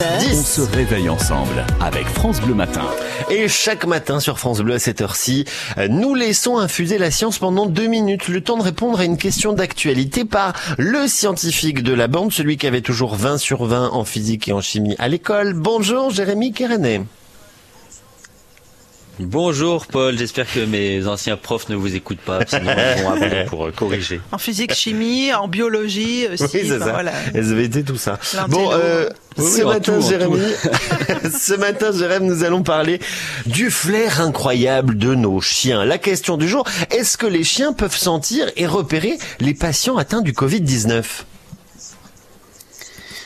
On se réveille ensemble avec France Bleu Matin. Et chaque matin sur France Bleu à cette heure-ci, nous laissons infuser la science pendant deux minutes, le temps de répondre à une question d'actualité par le scientifique de la bande, celui qui avait toujours 20 sur 20 en physique et en chimie à l'école. Bonjour Jérémy Kérenet. Bonjour Paul, j'espère que mes anciens profs ne vous écoutent pas, sinon ils vont appeler pour euh, corriger. En physique, chimie, en biologie aussi. Oui, c'est ça. Voilà. SVT, tout ça. Bon, euh, Oui, ce oui, matin, tout, Jérémy, ce matin, Jérémy, nous allons parler du flair incroyable de nos chiens. La question du jour, est-ce que les chiens peuvent sentir et repérer les patients atteints du Covid-19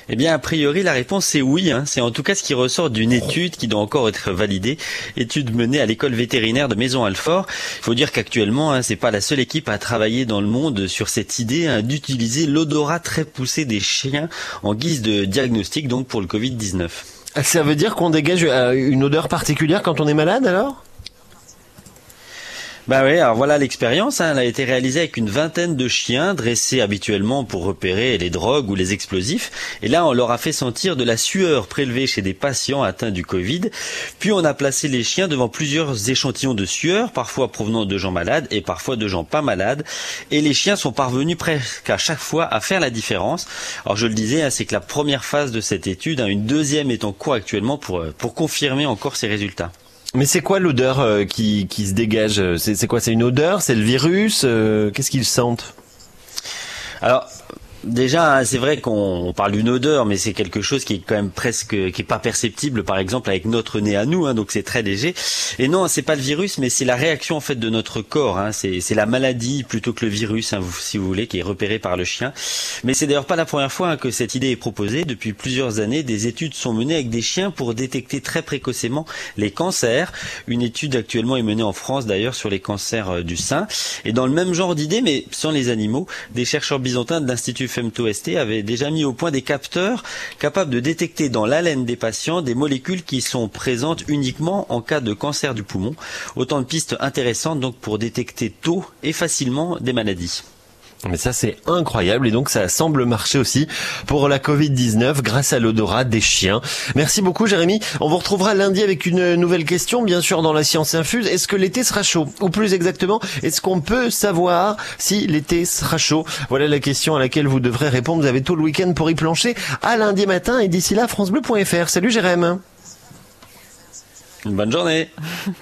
Eh bien, a priori, la réponse est oui. hein. C'est en tout cas ce qui ressort d'une étude qui doit encore être validée. Étude menée à l'école vétérinaire de Maison-Alfort. Il faut dire qu'actuellement, hein, c'est pas la seule équipe à travailler dans le monde sur cette idée hein, d'utiliser l'odorat très poussé des chiens en guise de diagnostic, donc pour le Covid-19. Ça veut dire qu'on dégage euh, une odeur particulière quand on est malade alors? Bah oui, alors voilà l'expérience. hein. Elle a été réalisée avec une vingtaine de chiens dressés habituellement pour repérer les drogues ou les explosifs. Et là, on leur a fait sentir de la sueur prélevée chez des patients atteints du Covid. Puis on a placé les chiens devant plusieurs échantillons de sueur, parfois provenant de gens malades et parfois de gens pas malades. Et les chiens sont parvenus presque à chaque fois à faire la différence. Alors je le disais, hein, c'est que la première phase de cette étude, hein, une deuxième est en cours actuellement pour, euh, pour confirmer encore ces résultats. Mais c'est quoi l'odeur euh, qui, qui se dégage C'est c'est quoi C'est une odeur C'est le virus Euh, Qu'est-ce qu'ils sentent? Alors, déjà, c'est vrai qu'on on parle d'une odeur, mais c'est quelque chose qui est quand même presque, qui est pas perceptible, par exemple, avec notre nez à nous, hein, donc c'est très léger. Et non, c'est pas le virus, mais c'est la réaction en fait de notre corps. Hein, c'est la maladie plutôt que le virus, hein, si vous voulez, qui est repéré par le chien. Mais c'est d'ailleurs pas la première fois hein, que cette idée est proposée. Depuis plusieurs années, des études sont menées avec des chiens pour détecter très précocement les cancers. Une étude actuellement est menée en France d'ailleurs sur les cancers euh, du sein. Et dans le même genre d'idée, mais sans les animaux, des chercheurs byzantins de l'Institut FemtoST avaient déjà mis au point des capteurs capables de détecter dans l'haleine des patients des molécules qui sont présentes uniquement en cas de cancer du poumon. Autant de pistes intéressantes donc pour détecter tôt et facilement des maladies. Mais ça c'est incroyable et donc ça semble marcher aussi pour la Covid-19 grâce à l'odorat des chiens. Merci beaucoup Jérémy. On vous retrouvera lundi avec une nouvelle question bien sûr dans la science infuse. Est-ce que l'été sera chaud? Ou plus exactement, est-ce qu'on peut savoir si l'été sera chaud? Voilà la question à laquelle vous devrez répondre. Vous avez tout le week-end pour y plancher à lundi matin et d'ici là francebleu.fr. Salut Jérémy. Bonne journée